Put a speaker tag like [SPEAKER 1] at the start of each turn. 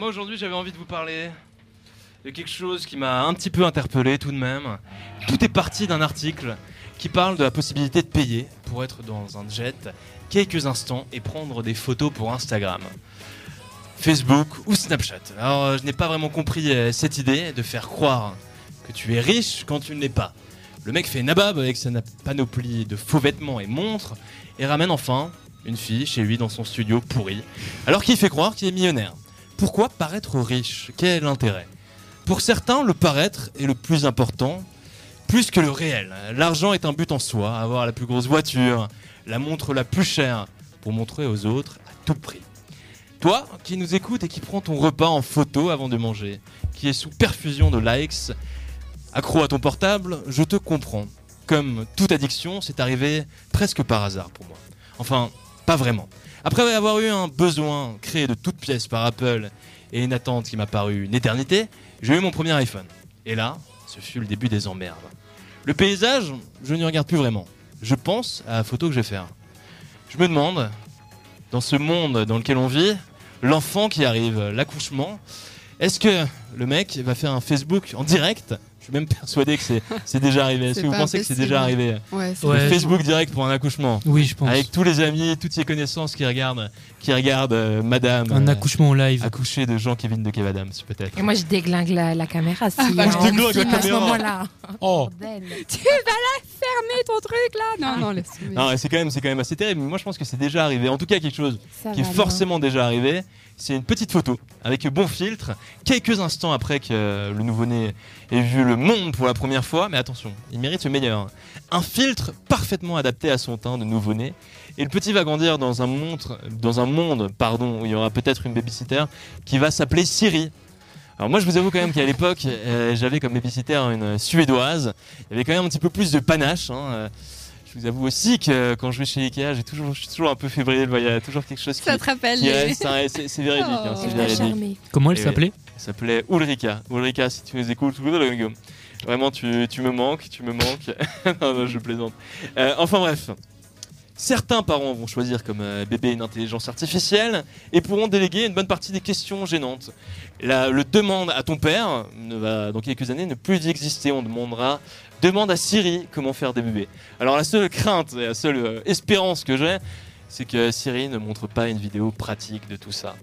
[SPEAKER 1] Moi aujourd'hui j'avais envie de vous parler de quelque chose qui m'a un petit peu interpellé tout de même. Tout est parti d'un article qui parle de la possibilité de payer pour être dans un jet quelques instants et prendre des photos pour Instagram, Facebook ou Snapchat. Alors euh, je n'ai pas vraiment compris euh, cette idée de faire croire que tu es riche quand tu ne l'es pas. Le mec fait nabab avec sa panoplie de faux vêtements et montres et ramène enfin une fille chez lui dans son studio pourri, alors qu'il fait croire qu'il est millionnaire. Pourquoi paraître riche? Quel est l'intérêt Pour certains, le paraître est le plus important, plus que le réel. L'argent est un but en soi, avoir la plus grosse voiture, la montre la plus chère, pour montrer aux autres à tout prix. Toi, qui nous écoutes et qui prends ton repas en photo avant de manger, qui est sous perfusion de likes, accro à ton portable, je te comprends. Comme toute addiction, c'est arrivé presque par hasard pour moi. Enfin, pas vraiment. Après avoir eu un besoin créé de toutes pièces par Apple et une attente qui m'a paru une éternité, j'ai eu mon premier iPhone. Et là, ce fut le début des emmerdes. Le paysage, je n'y regarde plus vraiment. Je pense à la photo que je vais faire. Je me demande, dans ce monde dans lequel on vit, l'enfant qui arrive, l'accouchement, est-ce que le mec va faire un Facebook en direct? Je suis même persuadé que c'est déjà arrivé. Est-ce que vous pensez que c'est déjà arrivé?
[SPEAKER 2] Ouais,
[SPEAKER 3] Ouais.
[SPEAKER 1] Facebook direct pour un accouchement
[SPEAKER 3] Oui, je pense.
[SPEAKER 1] Avec tous les amis, toutes ses connaissances qui regardent, qui regardent euh, Madame
[SPEAKER 3] Un
[SPEAKER 1] euh,
[SPEAKER 3] accouchement en live.
[SPEAKER 1] accoucher de Jean-Kévin de Kev Adams, peut-être.
[SPEAKER 4] Et moi, je déglingue la, la caméra. Si,
[SPEAKER 2] bah,
[SPEAKER 4] hein,
[SPEAKER 2] tu
[SPEAKER 4] on me
[SPEAKER 1] déglingues la
[SPEAKER 4] filme à ce
[SPEAKER 1] caméra.
[SPEAKER 4] moment-là.
[SPEAKER 1] Oh.
[SPEAKER 2] Tu vas la fermer ton truc là Non, non, laisse.
[SPEAKER 1] Non, c'est quand même, quand même assez terrible. Mais moi, je pense que c'est déjà arrivé. En tout cas, quelque chose
[SPEAKER 4] Ça
[SPEAKER 1] qui est forcément déjà arrivé. C'est une petite photo avec bon filtre, quelques instants après que le nouveau-né ait vu le monde pour la première fois. Mais attention, il mérite le meilleur. Un filtre parfaitement adapté à son teint de nouveau-né. Et le petit va grandir dans un monde, dans un monde pardon, où il y aura peut-être une babysitter qui va s'appeler Siri. Alors moi je vous avoue quand même qu'à l'époque euh, j'avais comme babysitter une suédoise. Il y avait quand même un petit peu plus de panache. hein, euh. Je vous avoue aussi que quand je vais chez Ikea, j'ai toujours, je suis toujours un peu fébrile. Il y a toujours quelque chose qui,
[SPEAKER 2] Ça te rappelle
[SPEAKER 1] qui reste. hein, et C'est c'est véridique. hein,
[SPEAKER 2] Oh.
[SPEAKER 1] c'est véridique.
[SPEAKER 3] Comment elle
[SPEAKER 1] Et
[SPEAKER 3] s'appelait
[SPEAKER 1] Elle s'appelait Ulrika. Ulrika, si tu nous écoutes, vraiment tu, tu me manques, tu me manques. non, non, je plaisante. Euh, enfin bref. Certains parents vont choisir comme euh, bébé une intelligence artificielle et pourront déléguer une bonne partie des questions gênantes. La- le demande à ton père ne va dans quelques années ne plus exister. On demandera demande à Siri comment faire des bébés. Alors la seule crainte et la seule euh, espérance que j'ai, c'est que Siri ne montre pas une vidéo pratique de tout ça.